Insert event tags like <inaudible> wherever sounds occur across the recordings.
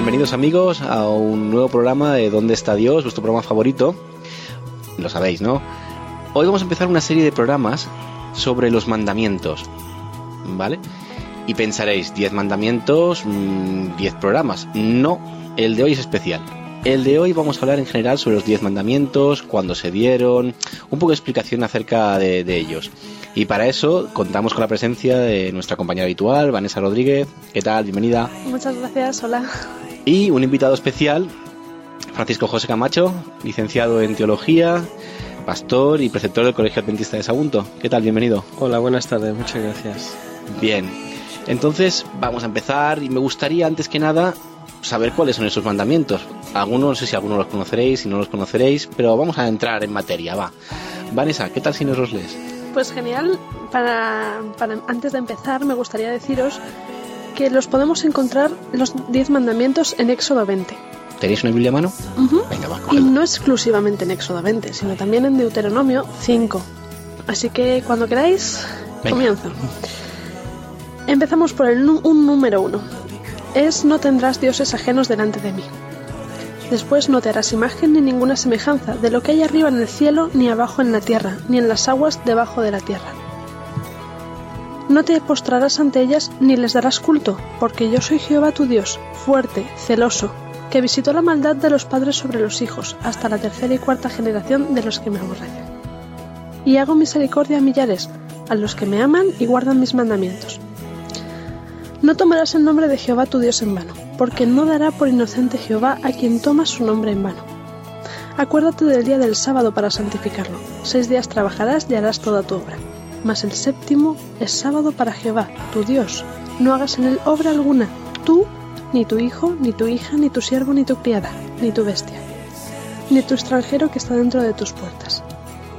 Bienvenidos amigos a un nuevo programa de ¿Dónde está Dios? Vuestro programa favorito. Lo sabéis, ¿no? Hoy vamos a empezar una serie de programas sobre los mandamientos. ¿Vale? Y pensaréis, 10 mandamientos, 10 mm, programas. No, el de hoy es especial. El de hoy vamos a hablar en general sobre los 10 mandamientos, cuándo se dieron, un poco de explicación acerca de, de ellos. Y para eso contamos con la presencia de nuestra compañera habitual, Vanessa Rodríguez. ¿Qué tal? Bienvenida. Muchas gracias, hola. Y un invitado especial, Francisco José Camacho, licenciado en Teología, pastor y preceptor del Colegio Adventista de Sagunto. ¿Qué tal? Bienvenido. Hola, buenas tardes, muchas gracias. Bien, entonces vamos a empezar y me gustaría antes que nada saber cuáles son esos mandamientos. Algunos, no sé si algunos los conoceréis, si no los conoceréis, pero vamos a entrar en materia, va. Vanessa, ¿qué tal si nos los lees? Pues genial. Para, antes de empezar, me gustaría deciros que los podemos encontrar los 10 mandamientos en Éxodo 20. ¿Tenéis una Biblia a mano? Venga, va, y no exclusivamente en Éxodo 20, sino también en Deuteronomio 5. Así que cuando queráis, comienzo. Empezamos por el un número uno. Es no tendrás dioses ajenos delante de mí. Después no te harás imagen ni ninguna semejanza de lo que hay arriba en el cielo, ni abajo en la tierra, ni en las aguas debajo de la tierra. No te postrarás ante ellas ni les darás culto, porque yo soy Jehová tu Dios, fuerte, celoso, que visitó la maldad de los padres sobre los hijos, hasta la tercera y cuarta generación de los que me aborrecen. Y hago misericordia a millares, a los que me aman y guardan mis mandamientos. No tomarás el nombre de Jehová tu Dios en vano, porque no dará por inocente Jehová a quien toma su nombre en vano. Acuérdate del día del sábado para santificarlo. Seis días trabajarás y harás toda tu obra. Mas el séptimo es sábado para Jehová, tu Dios. No hagas en él obra alguna, tú, ni tu hijo, ni tu hija, ni tu siervo, ni tu criada, ni tu bestia, ni tu extranjero que está dentro de tus puertas.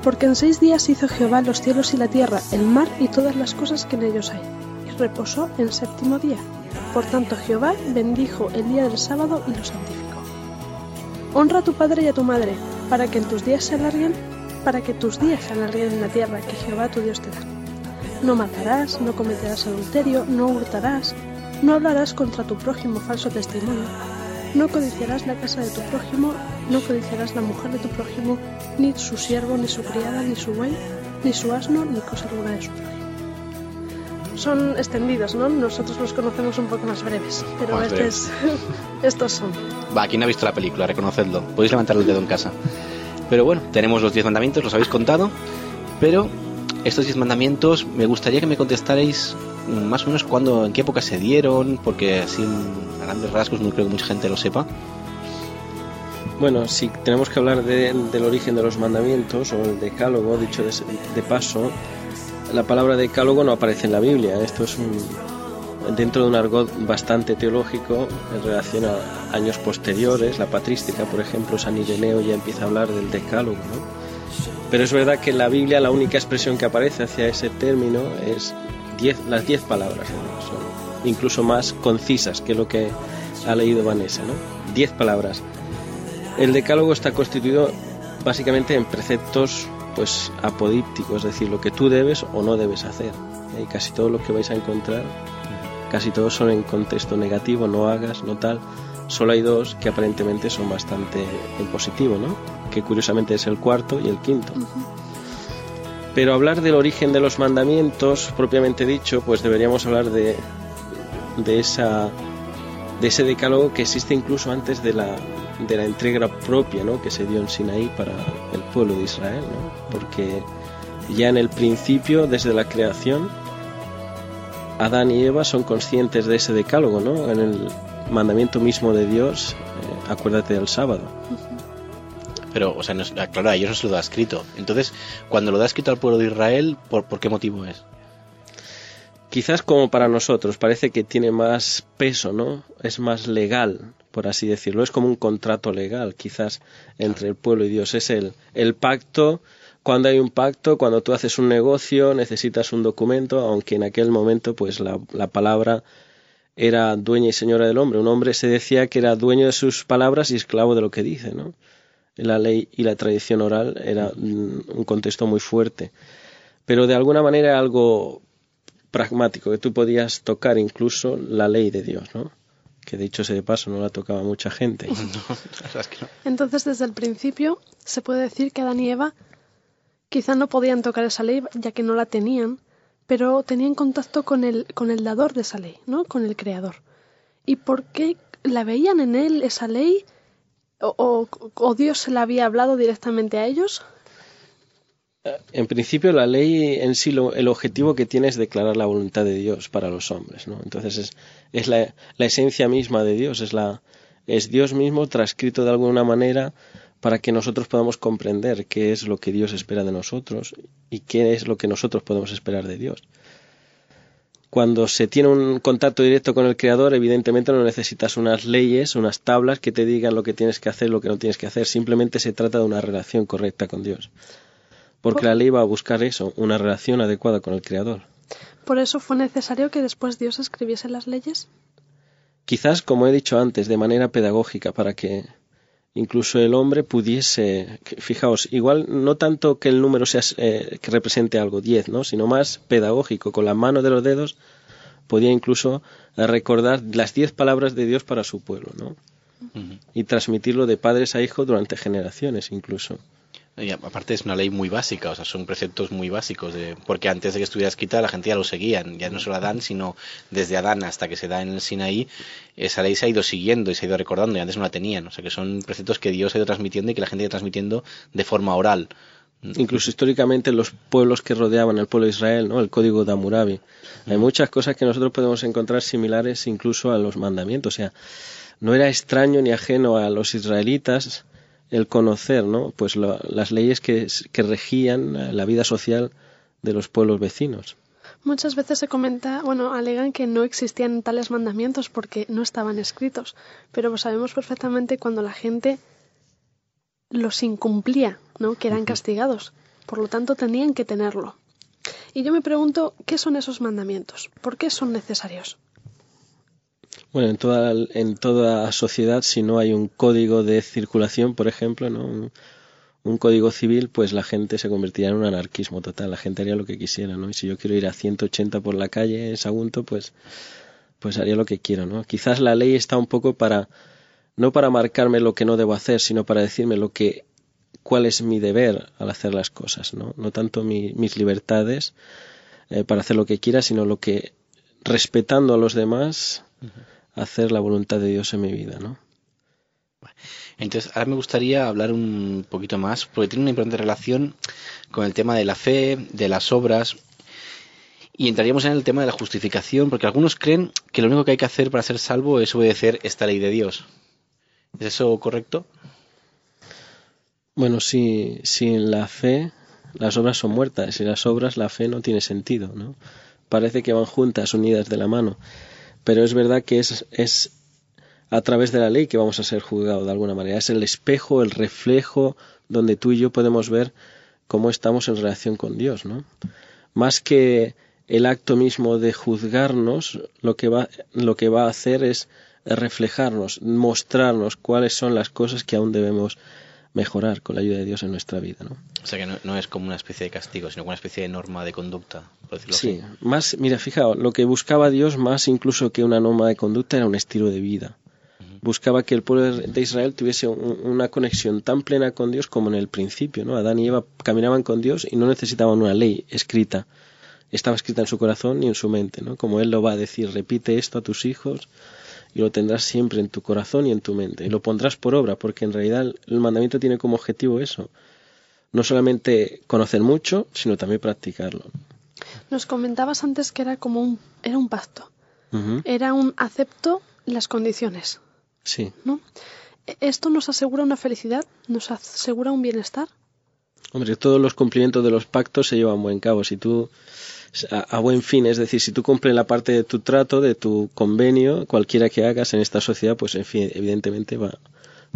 Porque en seis días hizo Jehová los cielos y la tierra, el mar y todas las cosas que en ellos hay reposó el séptimo día. Por tanto Jehová bendijo el día del sábado y lo santificó. Honra a tu padre y a tu madre, para que en tus días se alarguen, para que tus días se alarguen en la tierra que Jehová tu Dios te da. No matarás, no cometerás adulterio, no hurtarás, no hablarás contra tu prójimo falso testimonio, no codiciarás la casa de tu prójimo, no codiciarás la mujer de tu prójimo, ni su siervo, ni su criada, ni su buey, ni su asno, ni cosa alguna de su prójimo son extendidos, ¿no? Nosotros los conocemos un poco más breves, pero este <laughs> estos son. Va, ¿quién ha visto la película? Reconocedlo. Podéis levantar el dedo en casa. Pero bueno, tenemos los 10 mandamientos, los habéis contado, pero estos 10 mandamientos me gustaría que me contestarais más o menos cuándo, en qué época se dieron, porque así a grandes rasgos no creo que mucha gente lo sepa. Bueno, si tenemos que hablar del origen de los mandamientos o el decálogo, dicho de, de paso, la palabra decálogo no aparece en la Biblia. Esto es un, dentro de un argot bastante teológico en relación a años posteriores. La patrística, por ejemplo, San Ireneo ya empieza a hablar del decálogo. Pero es verdad que en la Biblia la única expresión que aparece hacia ese término es diez, las diez palabras. Son incluso más concisas que lo que ha leído Vanessa. ¿no? Diez palabras. El decálogo está constituido básicamente en preceptos pues apodíptico, es decir, lo que tú debes o no debes hacer. Y casi todo lo que vais a encontrar, casi todos son en contexto negativo, no hagas, no tal. Solo hay dos que aparentemente son bastante en positivo, ¿no? Que curiosamente es el cuarto y el quinto. Pero hablar del origen de los mandamientos, propiamente dicho, pues deberíamos hablar de, de, esa, de ese decálogo que existe incluso antes de la, de la entrega propia ¿no? que se dio en Sinaí para el pueblo de Israel, ¿no? porque ya en el principio, desde la creación, Adán y Eva son conscientes de ese decálogo, ¿no? en el mandamiento mismo de Dios, eh, acuérdate del sábado. Pero, o sea, no, claro, a ellos no se lo da escrito. Entonces, cuando lo da escrito al pueblo de Israel, ¿por, ¿por qué motivo es? Quizás como para nosotros parece que tiene más peso, ¿no? Es más legal, por así decirlo. Es como un contrato legal, quizás, entre el pueblo y Dios. Es el, el pacto. Cuando hay un pacto, cuando tú haces un negocio, necesitas un documento, aunque en aquel momento, pues la, la palabra era dueña y señora del hombre. Un hombre se decía que era dueño de sus palabras y esclavo de lo que dice, ¿no? La ley y la tradición oral era un contexto muy fuerte. Pero de alguna manera algo pragmático, que tú podías tocar incluso la ley de Dios, ¿no? Que dicho sea de paso no la tocaba mucha gente. <laughs> Entonces, desde el principio, se puede decir que Adán y Eva quizá no podían tocar esa ley ya que no la tenían, pero tenían contacto con el, con el dador de esa ley, ¿no? Con el creador. ¿Y por qué la veían en él esa ley? ¿O, o, Dios se la había hablado directamente a ellos? En principio, la ley en sí, el objetivo que tiene es declarar la voluntad de Dios para los hombres, ¿no? Entonces es, es la, la, esencia misma de Dios, es, la, es Dios mismo transcrito de alguna manera para que nosotros podamos comprender qué es lo que Dios espera de nosotros y qué es lo que nosotros podemos esperar de Dios. Cuando se tiene un contacto directo con el Creador, evidentemente no necesitas unas leyes, unas tablas que te digan lo que tienes que hacer, lo que no tienes que hacer. Simplemente se trata de una relación correcta con Dios. Porque la ley va a buscar eso, una relación adecuada con el Creador. ¿Por eso fue necesario que después Dios escribiese las leyes? Quizás, como he dicho antes, de manera pedagógica, para que incluso el hombre pudiese, fijaos, igual no tanto que el número sea eh, que represente algo, 10, ¿no? sino más pedagógico, con la mano de los dedos podía incluso recordar las diez palabras de Dios para su pueblo, ¿no? Y transmitirlo de padres a hijos durante generaciones incluso. Y aparte es una ley muy básica, o sea, son preceptos muy básicos, de, porque antes de que estuviera escrita la gente ya lo seguía, ya no solo Adán, sino desde Adán hasta que se da en el Sinaí, esa ley se ha ido siguiendo y se ha ido recordando y antes no la tenían, o sea, que son preceptos que Dios ha ido transmitiendo y que la gente ha ido transmitiendo de forma oral. Incluso históricamente los pueblos que rodeaban el pueblo de Israel, ¿no? el código de Hammurabi. Hay muchas cosas que nosotros podemos encontrar similares incluso a los mandamientos, o sea, no era extraño ni ajeno a los israelitas el conocer ¿no? pues las leyes que, que regían la vida social de los pueblos vecinos. Muchas veces se comenta, bueno, alegan que no existían tales mandamientos porque no estaban escritos, pero sabemos perfectamente cuando la gente los incumplía, ¿no? que eran castigados. Por lo tanto, tenían que tenerlo. Y yo me pregunto, ¿qué son esos mandamientos? ¿Por qué son necesarios? Bueno, en toda, en toda sociedad, si no hay un código de circulación, por ejemplo, ¿no? Un, código civil, pues la gente se convertiría en un anarquismo total. La gente haría lo que quisiera, ¿no? Y si yo quiero ir a 180 por la calle en Sagunto, pues, pues haría lo que quiero, ¿no? Quizás la ley está un poco para, no para marcarme lo que no debo hacer, sino para decirme lo que, cuál es mi deber al hacer las cosas, ¿no? No tanto mis libertades eh, para hacer lo que quiera, sino lo que, respetando a los demás, hacer la voluntad de Dios en mi vida, ¿no? Entonces, ahora me gustaría hablar un poquito más, porque tiene una importante relación con el tema de la fe, de las obras, y entraríamos en el tema de la justificación, porque algunos creen que lo único que hay que hacer para ser salvo es obedecer esta ley de Dios. ¿Es eso correcto? Bueno, si, sin la fe las obras son muertas, sin las obras la fe no tiene sentido, ¿no? Parece que van juntas, unidas de la mano pero es verdad que es, es a través de la ley que vamos a ser juzgados de alguna manera. Es el espejo, el reflejo donde tú y yo podemos ver cómo estamos en relación con Dios, ¿no? Más que el acto mismo de juzgarnos, lo que va, lo que va a hacer es reflejarnos, mostrarnos cuáles son las cosas que aún debemos mejorar con la ayuda de Dios en nuestra vida. ¿no? O sea que no, es como una especie de castigo, sino como una especie de norma de conducta, por decirlo sí, más, mira, fijaos, lo que buscaba Dios más incluso que una norma de conducta era un estilo de vida. Buscaba que el pueblo de Israel tuviese una conexión tan plena con Dios como en el principio, ¿no? Adán y Eva caminaban con Dios y no necesitaban una ley escrita. Estaba escrita en su corazón y en su mente, ¿no? Como Él lo va a decir, repite esto a tus hijos, y lo tendrás siempre en tu corazón y en tu mente. Y lo pondrás por obra, porque en realidad el mandamiento tiene como objetivo eso. No solamente conocer mucho, sino también practicarlo. Nos comentabas antes que era como un, era un pacto. Era un acepto las condiciones. Sí. ¿no? ¿Esto nos asegura una felicidad? ¿Nos asegura un bienestar? Hombre, todos los cumplimientos de los pactos se llevan buen cabo. Si tú, a, buen fin, es decir, si tú cumples la parte de tu trato, de tu convenio, cualquiera que hagas en esta sociedad, pues en fin, evidentemente va,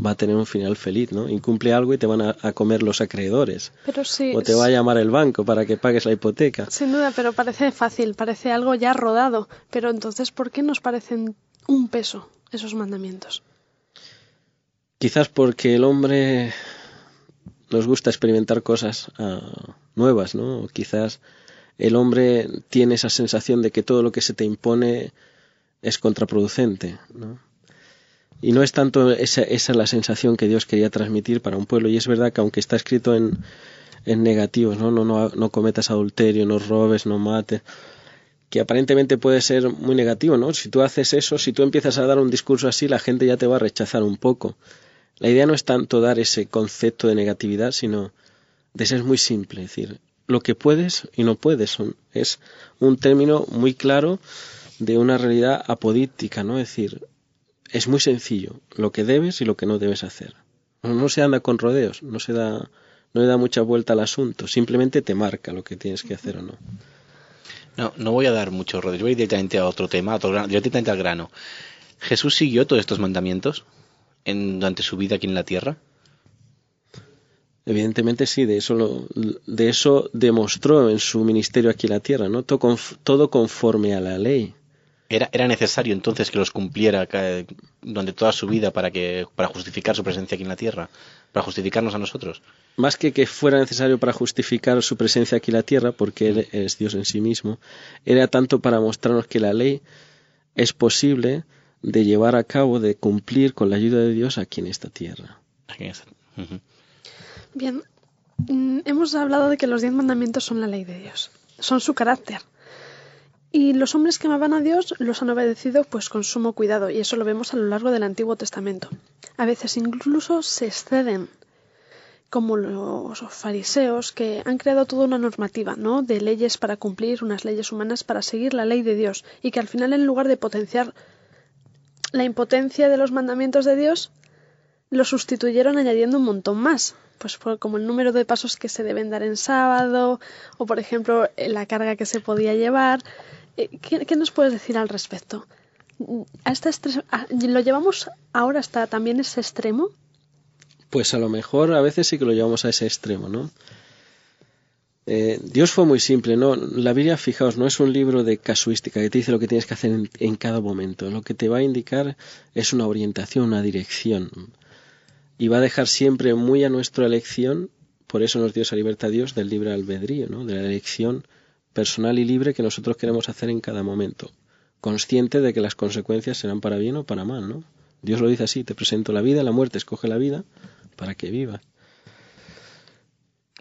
va a tener un final feliz, ¿no? Incumple algo y te van a, comer los acreedores. Pero sí, o te va a llamar el banco para que pagues la hipoteca. Sin duda, pero parece fácil, parece algo ya rodado. Pero entonces, ¿por qué nos parecen un peso esos mandamientos? Quizás porque el hombre nos gusta experimentar cosas ah, nuevas, ¿no? quizás el hombre tiene esa sensación de que todo lo que se te impone es contraproducente, ¿no? Y no es tanto esa, esa la sensación que Dios quería transmitir para un pueblo. Y es verdad que aunque está escrito en, en negativos, ¿no? No, no, no cometas adulterio, no robes, no mates, que aparentemente puede ser muy negativo, ¿no? Si tú haces eso, si tú empiezas a dar un discurso así, la gente ya te va a rechazar un poco. La idea no es tanto dar ese concepto de negatividad, sino de ser muy simple, es decir, lo que puedes y no puedes. es un término muy claro de una realidad apodíptica, ¿no? Es decir, es muy sencillo, lo que debes y lo que no debes hacer. No, se anda con rodeos, no se da, no le da mucha vuelta al asunto, simplemente te marca lo que tienes que hacer o no. No, no voy a dar mucho rodeos, voy directamente a otro tema, directamente al grano. ¿Jesús siguió todos estos mandamientos en, durante su vida aquí en la tierra? Evidentemente sí, de eso, de eso demostró en su ministerio aquí en la tierra, ¿no? todo conforme a la ley. Era, era necesario entonces que los cumpliera durante toda su vida para que para justificar su presencia aquí en la tierra, para justificarnos a nosotros. Más que que fuera necesario para justificar su presencia aquí en la tierra, porque él es Dios en sí mismo, era tanto para mostrarnos que la ley es posible de llevar a cabo, de cumplir con la ayuda de Dios aquí en esta tierra. Bien, mm, hemos hablado de que los diez mandamientos son la ley de Dios, son su carácter. Y los hombres que amaban a Dios los han obedecido pues con sumo cuidado, y eso lo vemos a lo largo del Antiguo Testamento. A veces incluso se exceden, como los fariseos que han creado toda una normativa, ¿no? de leyes para cumplir, unas leyes humanas para seguir la ley de Dios, y que al final en lugar de potenciar la impotencia de los mandamientos de Dios, lo sustituyeron añadiendo un montón más, pues como el número de pasos que se deben dar en sábado, o por ejemplo la carga que se podía llevar, eh, ¿Qué, nos puedes decir al respecto? Este ¿Lo llevamos ahora hasta también ese extremo? Pues a lo mejor a veces sí que lo llevamos a ese extremo, ¿no? Eh, Dios fue muy simple, ¿no? La Biblia, fijaos, no es un libro de casuística que te dice lo que tienes que hacer en, cada momento. Lo que te va a indicar es una orientación, una dirección. Y va a dejar siempre muy a nuestra elección, por eso nos dio esa libertad Dios del libre albedrío, ¿no? De la elección personal y libre que nosotros queremos hacer en cada momento, consciente de que las consecuencias serán para bien o para mal, ¿no? Dios lo dice así, te presento la vida, la muerte, escoge la vida para que vivas.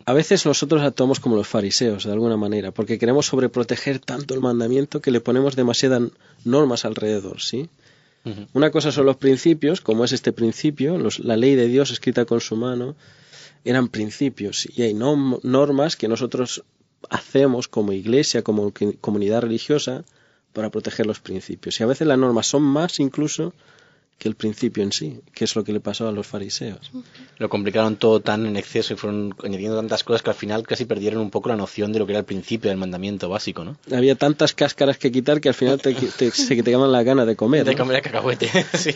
A veces nosotros actuamos como los fariseos, de alguna manera, porque queremos sobreproteger tanto el mandamiento que le ponemos demasiadas normas alrededor, ¿sí? Una cosa son los principios, como es este principio, la ley de Dios escrita con su mano, eran principios y hay normas que nosotros hacemos como iglesia, como comunidad religiosa, para proteger los principios. Y a veces las normas son más incluso que el principio en sí, que es lo que le pasó a los fariseos. Lo complicaron todo tan en exceso y fueron añadiendo tantas cosas que al final casi perdieron un poco la noción de lo que era el principio del mandamiento básico, ¿no? Había tantas cáscaras que quitar que al final te, te, se te llaman la gana de comer. De comer cacahuete, <laughs> sí.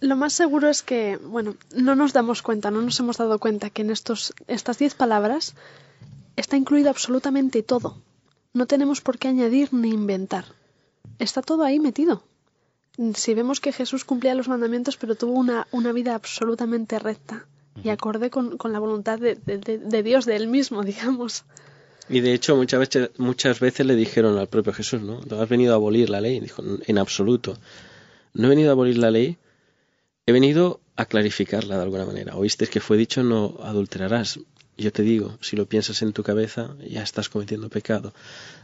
Lo más seguro es que, bueno, no nos damos cuenta, no nos hemos dado cuenta que en estos, estas diez palabras está incluido absolutamente todo. No tenemos por qué añadir ni inventar. Está todo ahí metido. Si vemos que Jesús cumplía los mandamientos, pero tuvo una, una vida absolutamente recta y acorde con, la voluntad de, de, Dios, de Él mismo, <laughs> digamos. Y de hecho, muchas veces, muchas veces le dijeron al propio Jesús, ¿no? Has venido a abolir la ley. Dijo, en absoluto. No he venido a abolir la ley, he venido a clarificarla de alguna manera. Oíste que fue dicho no adulterarás yo te digo, si lo piensas en tu cabeza, ya estás cometiendo pecado.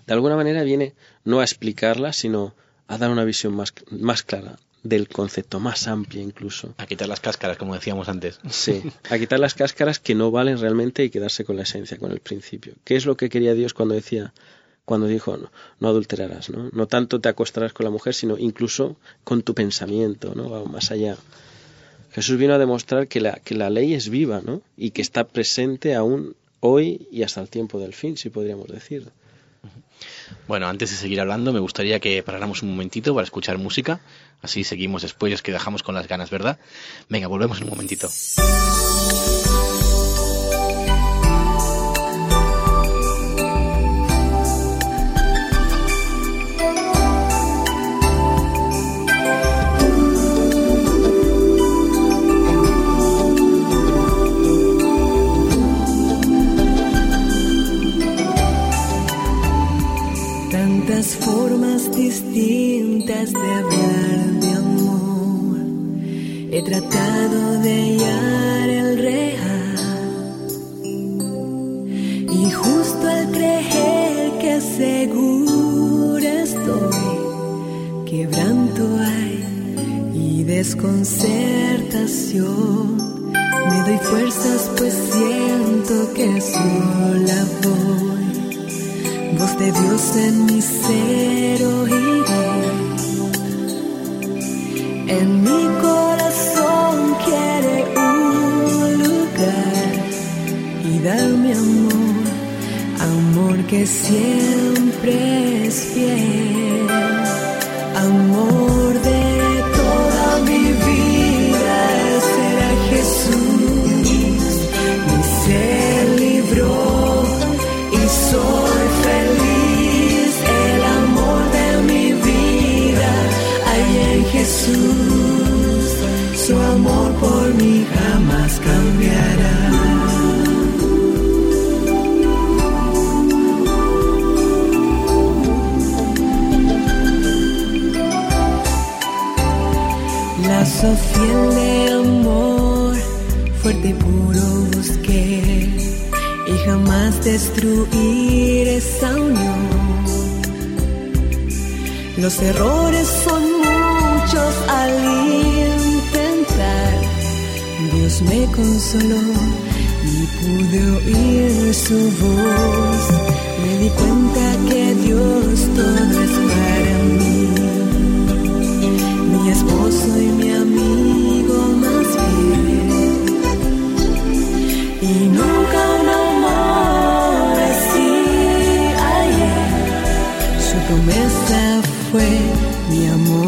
De alguna manera viene no a explicarla, sino a dar una visión más, más clara del concepto, más amplia incluso. A quitar las cáscaras, como decíamos antes. Sí, a quitar las cáscaras que no valen realmente y quedarse con la esencia, con el principio. ¿Qué es lo que quería Dios cuando decía, cuando dijo no, no adulterarás, ¿no? No tanto te acostarás con la mujer, sino incluso con tu pensamiento, ¿no? Va más allá. Jesús vino a demostrar que la, que la ley es viva, ¿no? Y que está presente aún hoy y hasta el tiempo del fin, si podríamos decir. Bueno, antes de seguir hablando, me gustaría que paráramos un momentito para escuchar música. Así seguimos después, es que dejamos con las ganas, ¿verdad? Venga, volvemos en un momentito. Distintas de hablar de amor. He tratado de hallar el real. Y justo al creer que segura estoy, quebranto hay y desconcertación. Me doy fuerzas pues siento que sola voy voz de Dios en mi ser oiré. En mi corazón quiere un lugar y darme amor, amor que siempre es fiel, Amor, fuerte y puro busqué y jamás destruir esa unión. Los errores son muchos al intentar. Dios me consoló y pude oír su voz. Me di cuenta que Dios todo es para mí. Mi esposo y mi amigo fue mi amor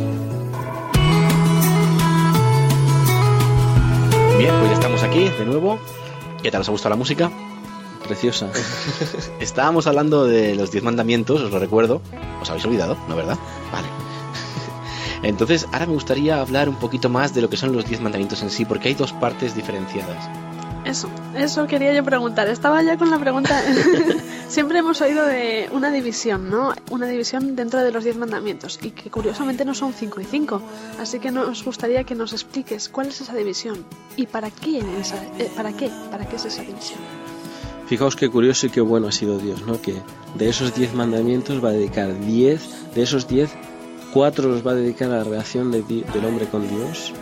Estamos aquí de nuevo. ¿Qué tal? ¿Os ha gustado la música? Preciosa. <laughs> Estábamos hablando de los diez mandamientos, os lo recuerdo. ¿Os habéis olvidado? ¿No, verdad? Vale. <laughs> Entonces, ahora me gustaría hablar un poquito más de lo que son los diez mandamientos en sí, porque hay dos partes diferenciadas. Eso, eso quería yo preguntar. Estaba ya con la pregunta. <laughs> Siempre hemos oído de una división, ¿no? Una división dentro de los diez mandamientos y que curiosamente no son cinco y cinco. Así que nos gustaría que nos expliques cuál es esa división y para qué, esa, eh, para qué, para qué es esa división. Fijaos qué curioso y qué bueno ha sido Dios, ¿no? Que de esos diez mandamientos va a dedicar diez, de esos diez, cuatro los va a dedicar a la relación del hombre con Dios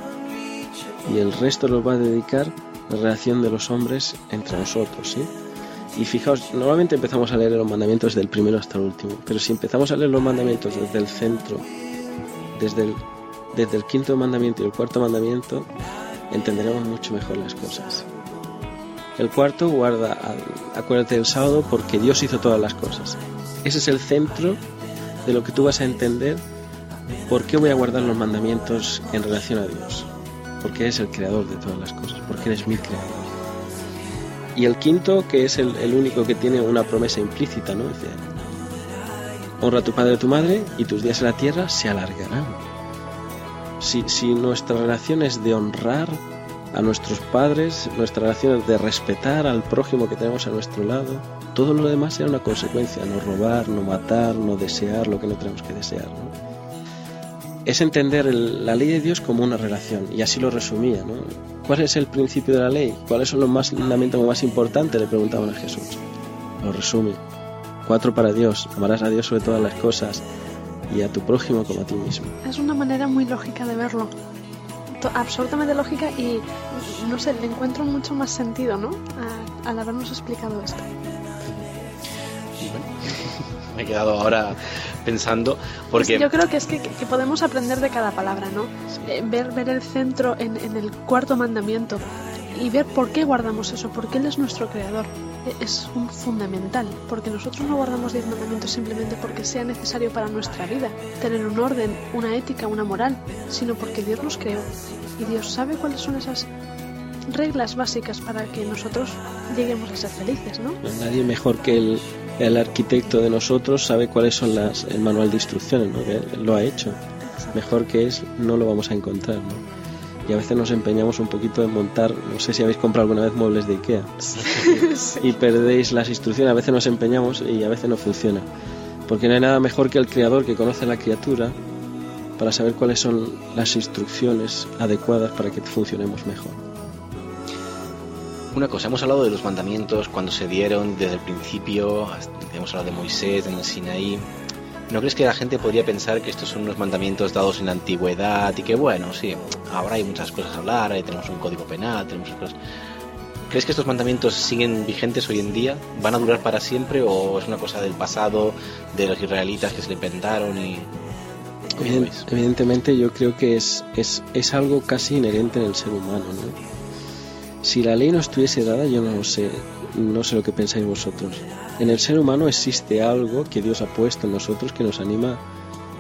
y el resto los va a dedicar la relación de los hombres entre nosotros, ¿sí? Y fijaos, normalmente empezamos a leer los mandamientos del primero hasta el último, pero si empezamos a leer los mandamientos desde el centro, desde el, desde el quinto mandamiento y el cuarto mandamiento, entenderemos mucho mejor las cosas. El cuarto guarda, acuérdate del sábado porque Dios hizo todas las cosas. Ese es el centro de lo que tú vas a entender por qué voy a guardar los mandamientos en relación a Dios porque eres el creador de todas las cosas, porque eres mi creador. Y el quinto, que es el, único que tiene una promesa implícita, ¿no? Dice, honra a tu padre y a tu madre y tus días en la tierra se alargarán. Si, si nuestra relación es de honrar a nuestros padres, nuestra relación es de respetar al prójimo que tenemos a nuestro lado, todo lo demás será una consecuencia, no robar, no matar, no desear lo que no tenemos que desear. ¿no? Es entender la ley de Dios como una relación, y así lo resumía. ¿Cuál es el principio de la ley? ¿Cuáles son los más, mandamientos más importantes? Le preguntaban a Jesús. Lo resume. Cuatro para Dios. Amarás a Dios sobre todas las cosas y a tu prójimo como a ti mismo. Es una manera muy lógica de verlo. Absolutamente lógica y, no sé, le encuentro mucho más sentido, ¿no? al habernos explicado esto. <laughs> me he quedado ahora pensando porque yo creo que es que, podemos aprender de cada palabra no eh, ver ver el centro en, el cuarto mandamiento y ver por qué guardamos eso porque él es nuestro creador e, es un fundamental porque nosotros no guardamos diez mandamientos simplemente porque sea necesario para nuestra vida tener un orden una ética una moral sino porque Dios los creó y Dios sabe cuáles son esas reglas básicas para que nosotros lleguemos a ser felices, ¿no? Nadie mejor que el, el arquitecto de nosotros sabe cuáles son las, el manual de instrucciones, ¿no? lo ha hecho. Mejor que es, no lo vamos a encontrar, ¿no? Y a veces nos empeñamos un poquito en montar, no sé si habéis comprado alguna vez muebles de Ikea y perdéis las instrucciones, a veces nos empeñamos y a veces no funciona. Porque no hay nada mejor que el creador que conoce a la criatura para saber cuáles son las instrucciones adecuadas para que funcionemos mejor. Una cosa, hemos hablado de los mandamientos cuando se dieron desde el principio, hemos hablado de Moisés, en el Sinaí. ¿No crees que la gente podría pensar que estos son unos mandamientos dados en la antigüedad y que bueno, sí, ahora hay muchas cosas a hablar, ahí tenemos un código penal, tenemos cosas... ¿Crees que estos mandamientos siguen vigentes hoy en día? ¿Van a durar para siempre o es una cosa del pasado, de los israelitas que se le inventaron y... Evidentemente yo creo que es, es, es algo casi inherente en el ser humano, ¿no? Si la ley no estuviese dada, yo no sé, no sé lo que pensáis vosotros. En el ser humano existe algo que Dios ha puesto en nosotros que nos anima.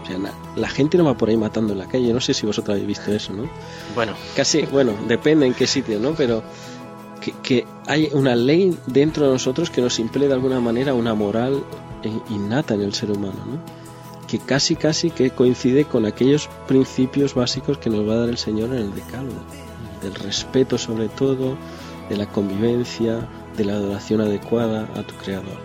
O sea, la gente no va por ahí matando en la calle. No sé si vosotros habéis visto eso, ¿no? Bueno. Casi, bueno, depende en qué sitio, ¿no? Pero que, que hay una ley dentro de nosotros que nos impele de alguna manera una moral innata en el ser humano, ¿no? que casi casi que coincide con aquellos principios básicos que nos va a dar el Señor en el decálogo del respeto sobre todo, de la convivencia, de la adoración adecuada a tu creador.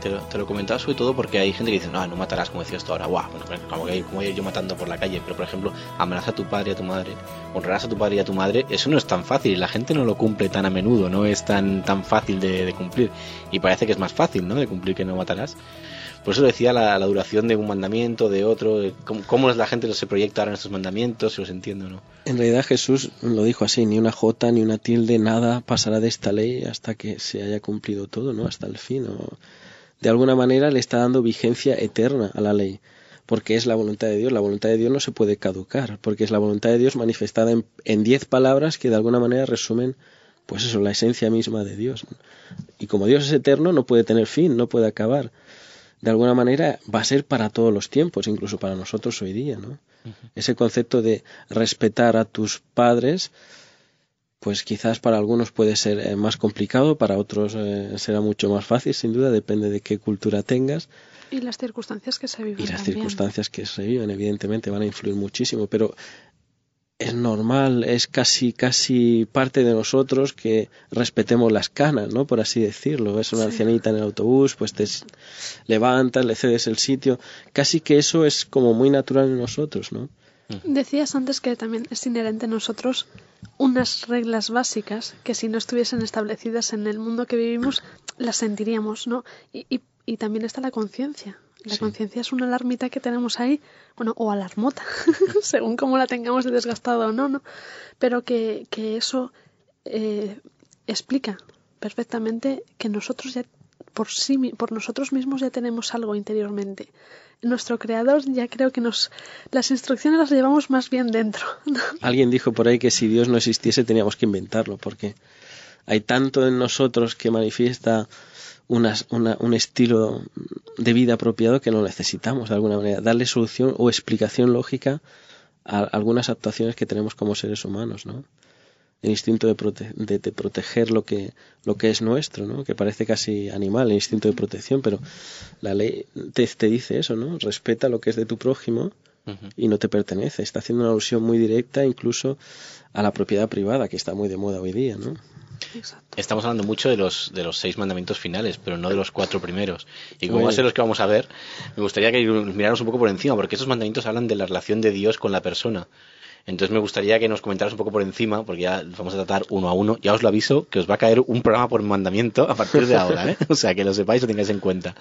Te, lo, te lo, comentaba sobre todo porque hay gente que dice, no, no matarás, como decías tú ahora, guau, bueno, como que como yo matando por la calle, pero por ejemplo, amenaza a tu padre y a tu madre, honrarás a tu padre y a tu madre, eso no es tan fácil, la gente no lo cumple tan a menudo, no es tan, tan fácil de, de cumplir, y parece que es más fácil, ¿no?, de cumplir que no matarás. Por eso decía la, duración de un mandamiento, de otro, cómo, la gente se proyecta ahora en estos mandamientos, si los entiendo no. En realidad Jesús lo dijo así, ni una jota ni una tilde, nada pasará de esta ley hasta que se haya cumplido todo, ¿no? Hasta el fin. De alguna manera le está dando vigencia eterna a la ley, porque es la voluntad de Dios. La voluntad de Dios no se puede caducar, porque es la voluntad de Dios manifestada en, diez palabras que de alguna manera resumen pues eso, la esencia misma de Dios. Y como Dios es eterno, no puede tener fin, no puede acabar de alguna manera va a ser para todos los tiempos, incluso para nosotros hoy día, ¿no? Ese concepto de respetar a tus padres, pues quizás para algunos puede ser eh, más complicado, para otros eh, será mucho más fácil, sin duda, depende de qué cultura tengas. Y las circunstancias que se viven. Y las circunstancias que se viven, evidentemente, van a influir muchísimo, pero es normal, es casi, casi parte de nosotros que respetemos las canas, ¿no? Por así decirlo. Es una ancianita en el autobús, pues te levantas, le cedes el sitio. Casi que eso es como muy natural en nosotros, ¿no? Decías antes que también es inherente en nosotros unas reglas básicas que si no estuviesen establecidas en el mundo que vivimos, las sentiríamos, ¿no? Y, y, y también está la conciencia. La conciencia es una alarmita que tenemos ahí, bueno, o alarmota, <laughs> según cómo la tengamos de desgastada o no, ¿no? Pero que, que eso eh, explica perfectamente que nosotros ya por sí, por nosotros mismos ya tenemos algo interiormente. Nuestro creador ya creo que nos las instrucciones las llevamos más bien dentro. Alguien dijo por ahí que si Dios no existiese teníamos que inventarlo, porque hay tanto en nosotros que manifiesta un estilo de vida apropiado que no necesitamos de alguna manera, darle solución o explicación lógica a algunas actuaciones que tenemos como seres humanos, ¿no? El instinto de, proteger lo que, lo que es nuestro, ¿no? Que parece casi animal, el instinto de protección, pero la ley te, te dice eso, ¿no? Respeta lo que es de tu prójimo y no te pertenece. Está haciendo una alusión muy directa incluso a la propiedad privada, que está muy de moda hoy día, ¿no? Estamos hablando mucho de los, de los seis mandamientos finales, pero no de los cuatro primeros. Y como va a ser los que vamos a ver, me gustaría que miráramos un poco por encima, porque esos mandamientos hablan de la relación de Dios con la persona. Entonces me gustaría que nos comentaras un poco por encima, porque ya vamos a tratar uno a uno. Ya os lo aviso, que os va a caer un programa por mandamiento a partir de ahora, ¿eh? <laughs> O sea, que lo sepáis, lo tengáis en cuenta.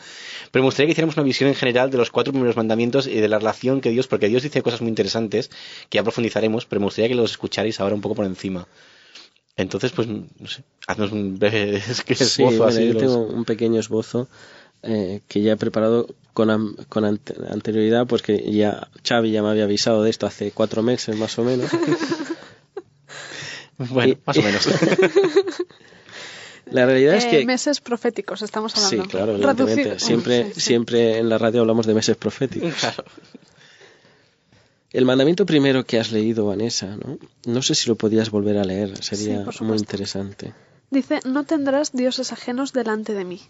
Pero me gustaría que hiciéramos una visión en general de los cuatro primeros mandamientos y de la relación que Dios, porque Dios dice cosas muy interesantes que ya profundizaremos, pero me gustaría que los escucharais ahora un poco por encima. Entonces, pues, no sé, haznos un breve <laughs> esbozo. Sí, yo tengo un pequeño esbozo eh, que ya he preparado con, con anterioridad, pues que ya Xavi ya me había avisado de esto hace cuatro meses más o menos. <laughs> bueno, más o menos. <laughs> La realidad es que... Meses proféticos estamos hablando. Sí, claro, evidentemente. Siempre, siempre en la radio hablamos de meses proféticos. Claro. El mandamiento primero que has leído, Vanessa, ¿no? No sé si lo podías volver a leer, sería muy interesante. Dice, no tendrás dioses ajenos delante de mí.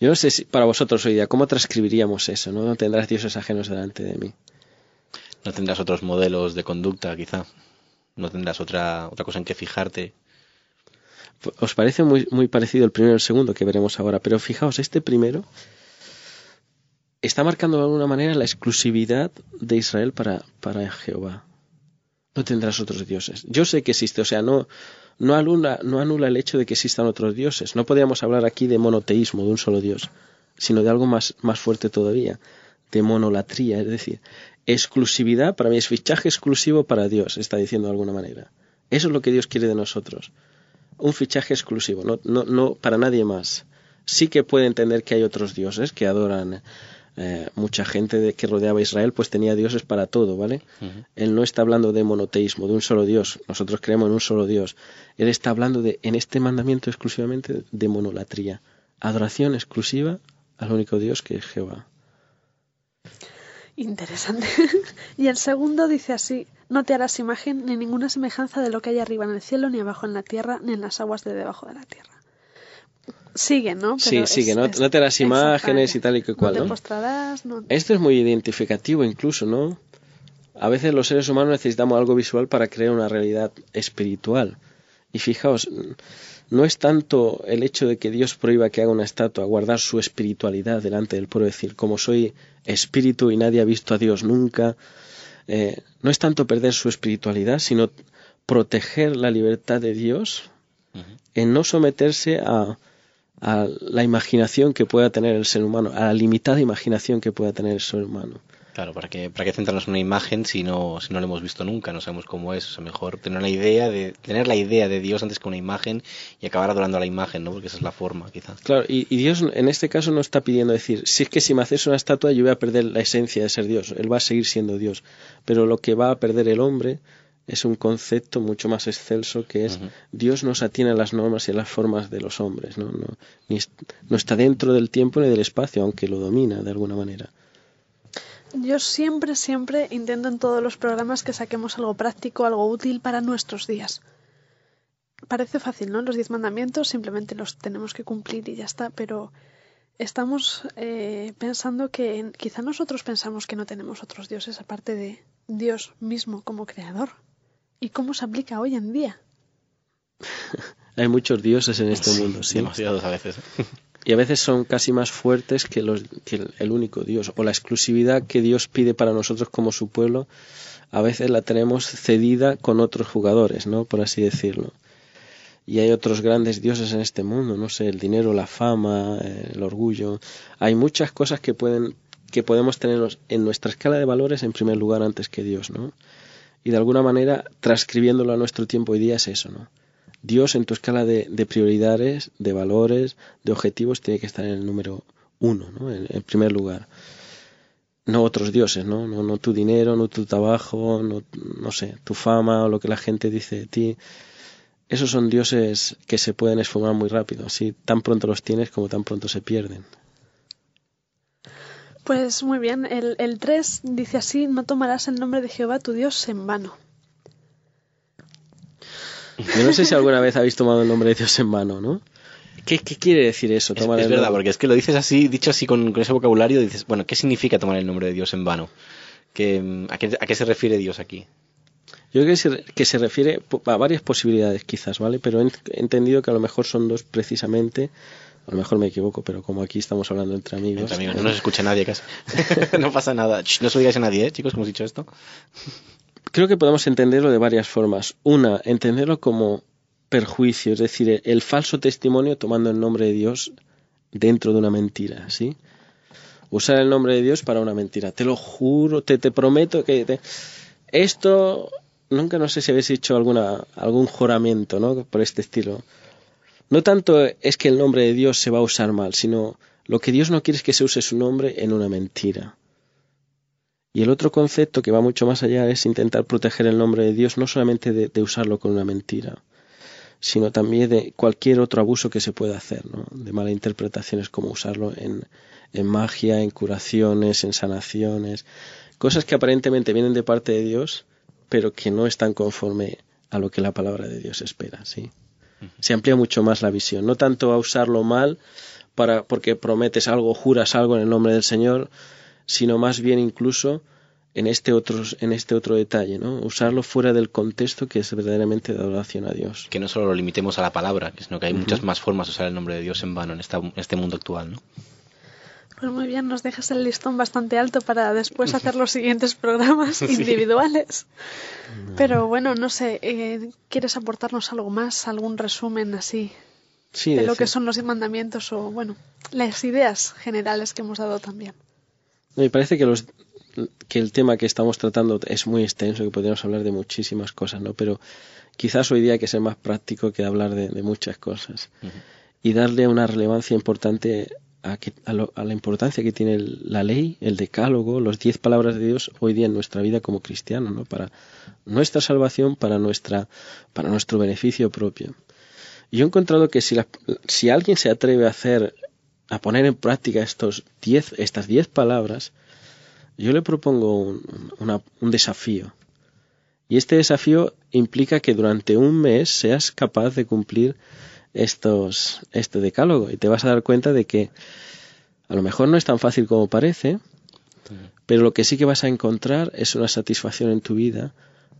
Yo no sé si para vosotros hoy día, ¿cómo transcribiríamos eso? ¿no? no tendrás dioses ajenos delante de mí. No tendrás otros modelos de conducta, quizá. No tendrás otra, otra cosa en que fijarte. Os parece muy, muy parecido el primero y el segundo que veremos ahora, pero fijaos, este primero está marcando de alguna manera la exclusividad de Israel para, para Jehová. No tendrás otros dioses. Yo sé que existe, o sea, no, no, anula, no anula el hecho de que existan otros dioses. No podríamos hablar aquí de monoteísmo, de un solo dios, sino de algo más, más fuerte todavía, de monolatría, es decir, exclusividad, para mí es fichaje exclusivo para Dios, está diciendo de alguna manera. Eso es lo que Dios quiere de nosotros. Un fichaje exclusivo, no, no, no para nadie más. Sí que puede entender que hay otros dioses que adoran eh, mucha gente de, que rodeaba a Israel pues tenía dioses para todo, ¿vale? Él no está hablando de monoteísmo, de un solo Dios. Nosotros creemos en un solo Dios. Él está hablando de, en este mandamiento exclusivamente de monolatría. Adoración exclusiva al único Dios que es Jehová. Interesante. <laughs> y el segundo dice así, no te harás imagen ni ninguna semejanza de lo que hay arriba en el cielo, ni abajo en la tierra, ni en las aguas de debajo de la tierra sigue, ¿no? sí, sigue, no, no, te las imágenes y tal y que cual, ¿no? Te no. Esto es muy identificativo incluso, ¿no? A veces los seres humanos necesitamos algo visual para crear una realidad espiritual. Y fijaos, no es tanto el hecho de que Dios prohíba que haga una estatua, guardar su espiritualidad delante del pueblo, decir, como soy espíritu y nadie ha visto a Dios nunca, eh, no es tanto perder su espiritualidad, sino proteger la libertad de Dios en no someterse a, a la imaginación que pueda tener el ser humano, a la limitada imaginación que pueda tener el ser humano. Claro, ¿para qué, para qué centrarnos en una imagen si no, si no la hemos visto nunca? No sabemos cómo es. O sea, mejor tener la idea de, tener la idea de Dios antes que una imagen y acabar adorando a la imagen, ¿no? Porque esa es la forma, quizás. Claro, y, y, Dios en este caso no está pidiendo decir, si es que si me haces una estatua yo voy a perder la esencia de ser Dios. Él va a seguir siendo Dios. Pero lo que va a perder el hombre es un concepto mucho más excelso que es Dios nos atiene a las normas y a las formas de los hombres, ¿no? No, no está dentro del tiempo ni del espacio, aunque lo domina de alguna manera. Yo siempre, siempre intento en todos los programas que saquemos algo práctico, algo útil para nuestros días. Parece fácil, ¿no? Los diez mandamientos simplemente los tenemos que cumplir y ya está, pero estamos eh, pensando que quizá nosotros pensamos que no tenemos otros dioses aparte de, Dios mismo como creador y cómo se aplica hoy en día. <laughs> Hay muchos dioses en este mundo, sí. Demasiados a veces. <laughs> Y a veces son casi más fuertes que, los, que el único Dios. O la exclusividad que Dios pide para nosotros como su pueblo, a veces la tenemos cedida con otros jugadores, ¿no? Por así decirlo. Y hay otros grandes dioses en este mundo, no sé, el dinero, la fama, el orgullo. Hay muchas cosas que pueden que podemos tener en nuestra escala de valores en primer lugar antes que Dios, ¿no? Y de alguna manera, transcribiéndolo a nuestro tiempo hoy día es eso, ¿no? Dios en tu escala de, prioridades, de valores, de objetivos, tiene que estar en el número uno, ¿no? En, primer lugar. No otros dioses, ¿no? ¿no? No tu dinero, no tu trabajo, no, no sé, tu fama o lo que la gente dice de ti. Esos son dioses que se pueden esfumar muy rápido, así tan pronto los tienes como tan pronto se pierden. Pues muy bien, el, el 3 dice así, no tomarás el nombre de Jehová tu Dios en vano. Yo no sé si alguna vez habéis tomado el nombre de Dios en vano, ¿no? ¿Qué, quiere decir eso? Tomar es, verdad, porque es que lo dices así, dicho así con, ese vocabulario, dices, bueno, ¿qué significa tomar el nombre de Dios en vano? ¿Qué, a, qué, se refiere Dios aquí? Yo creo que se, que se refiere a varias posibilidades quizás, ¿vale? Pero he entendido que a lo mejor son dos precisamente. A lo mejor me equivoco, pero como aquí estamos hablando entre amigos. Entre amigos, no nos escucha nadie casi. <laughs> no pasa nada. no se lo digáis a nadie, ¿eh, chicos, como hemos dicho esto creo que podemos entenderlo de varias formas. Una, entenderlo como perjuicio, es decir, el falso testimonio tomando el nombre de Dios dentro de una mentira, ¿sí? Usar el nombre de Dios para una mentira. Te lo juro, te, te prometo que esto nunca no sé si habéis hecho alguna algún juramento, ¿no? Por este estilo. No tanto es que el nombre de Dios se va a usar mal, sino lo que Dios no quiere es que se use su nombre en una mentira. Y el otro concepto que va mucho más allá es intentar proteger el nombre de Dios, no solamente de, usarlo con una mentira, sino también de cualquier otro abuso que se pueda hacer, ¿no? de malas interpretaciones como usarlo en, en magia, en curaciones, en sanaciones, cosas que aparentemente vienen de parte de Dios, pero que no están conforme a lo que la palabra de Dios espera, ¿sí? Se amplía mucho más la visión, no tanto a usarlo mal para porque prometes algo, juras algo en el nombre del Señor, sino más bien incluso en este otro, en este otro detalle, ¿no? Usarlo fuera del contexto que es verdaderamente de adoración a Dios. Que no solo lo limitemos a la palabra, sino que hay muchas más formas de usar el nombre de Dios en vano en, este mundo actual, ¿no? Pues muy bien, nos dejas el listón bastante alto para después hacer los siguientes programas <laughs> <laughs> individuales. Pero bueno, no sé, eh, ¿quieres aportarnos algo más, algún resumen así de lo que son los mandamientos o, bueno, las ideas generales que hemos dado también? Me parece que, los, que el tema que estamos tratando es muy extenso, que podríamos hablar de muchísimas cosas, ¿no? Pero quizás hoy día hay que ser más práctico que hablar de, muchas cosas. Y darle una relevancia importante a, a, la importancia que tiene la ley, el decálogo, los diez palabras de Dios hoy día en nuestra vida como cristianos, ¿no? Para nuestra salvación, para, nuestra, para nuestro beneficio propio. yo he encontrado que si, si alguien se atreve a hacer a poner en práctica estos diez, estas diez palabras, yo le propongo un desafío. Y este desafío implica que durante un mes seas capaz de cumplir estos, este decálogo. Y te vas a dar cuenta de que a lo mejor no es tan fácil como parece, pero lo que sí que vas a encontrar es una satisfacción en tu vida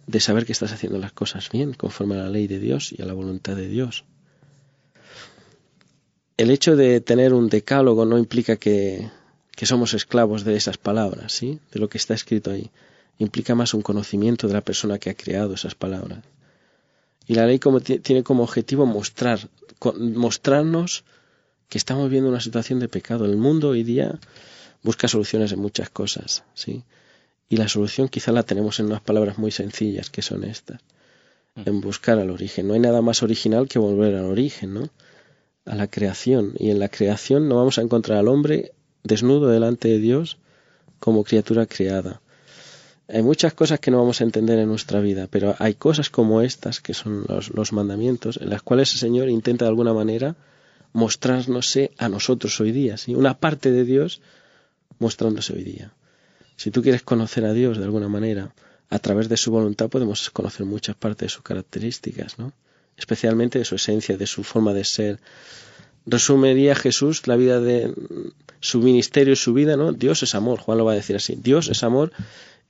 de saber que estás haciendo las cosas bien, conforme a la ley de Dios y a la voluntad de Dios el hecho de tener un decálogo no implica que, somos esclavos de esas palabras, ¿sí? De lo que está escrito ahí. Implica más un conocimiento de la persona que ha creado esas palabras. Y la ley como tiene como objetivo mostrar, mostrarnos que estamos viendo una situación de pecado. El mundo hoy día busca soluciones en muchas cosas, ¿sí? Y la solución quizá la tenemos en unas palabras muy sencillas, que son estas. En buscar al origen. No hay nada más original que volver al origen, ¿no? a la creación. Y en la creación no vamos a encontrar al hombre desnudo delante de Dios como criatura creada. Hay muchas cosas que no vamos a entender en nuestra vida, pero hay cosas como estas, que son los, mandamientos, en las cuales el Señor intenta de alguna manera mostrarnos a nosotros hoy día, ¿sí? una parte de Dios mostrándose hoy día. Si tú quieres conocer a Dios de alguna manera, a través de su voluntad podemos conocer muchas partes de sus características, ¿no? especialmente de su esencia, de su forma de ser. Resumiría Jesús la vida de su ministerio y su vida, ¿no? Dios es amor, Juan lo va a decir así. Dios es amor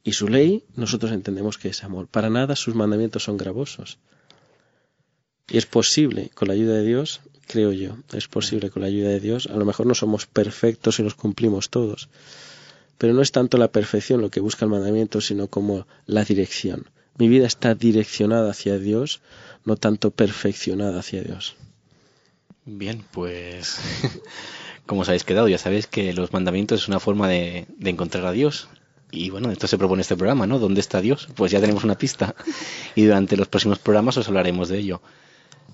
y su ley, nosotros entendemos que es amor. Para nada sus mandamientos son gravosos. Y es posible, con la ayuda de Dios, creo yo, es posible con la ayuda de Dios, a lo mejor no somos perfectos y los cumplimos todos, pero no es tanto la perfección lo que busca el mandamiento, sino como la dirección. Mi vida está direccionada hacia Dios, no tanto perfeccionada hacia Dios. Bien, pues <laughs> como os habéis quedado, ya sabéis que los mandamientos es una forma de, de encontrar a Dios. Y bueno, esto se propone este programa, ¿no? ¿Dónde está Dios? Pues ya tenemos una pista. Y durante los próximos programas os hablaremos de ello.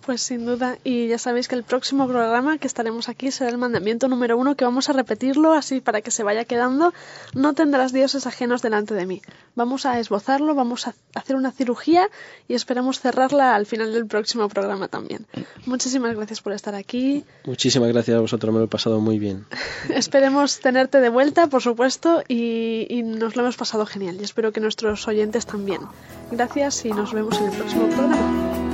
Pues sin duda, y ya sabéis que el próximo programa que estaremos aquí será el mandamiento número uno, que vamos a repetirlo así para que se vaya quedando. No tendrás dioses ajenos delante de mí. Vamos a esbozarlo, vamos a hacer una cirugía y esperamos cerrarla al final del próximo programa también. Muchísimas gracias por estar aquí. Muchísimas gracias a vosotros, me lo he pasado muy bien. <laughs> Esperemos tenerte de vuelta, por supuesto, y, y nos lo hemos pasado genial. Y espero que nuestros oyentes también. Gracias y nos vemos en el próximo programa.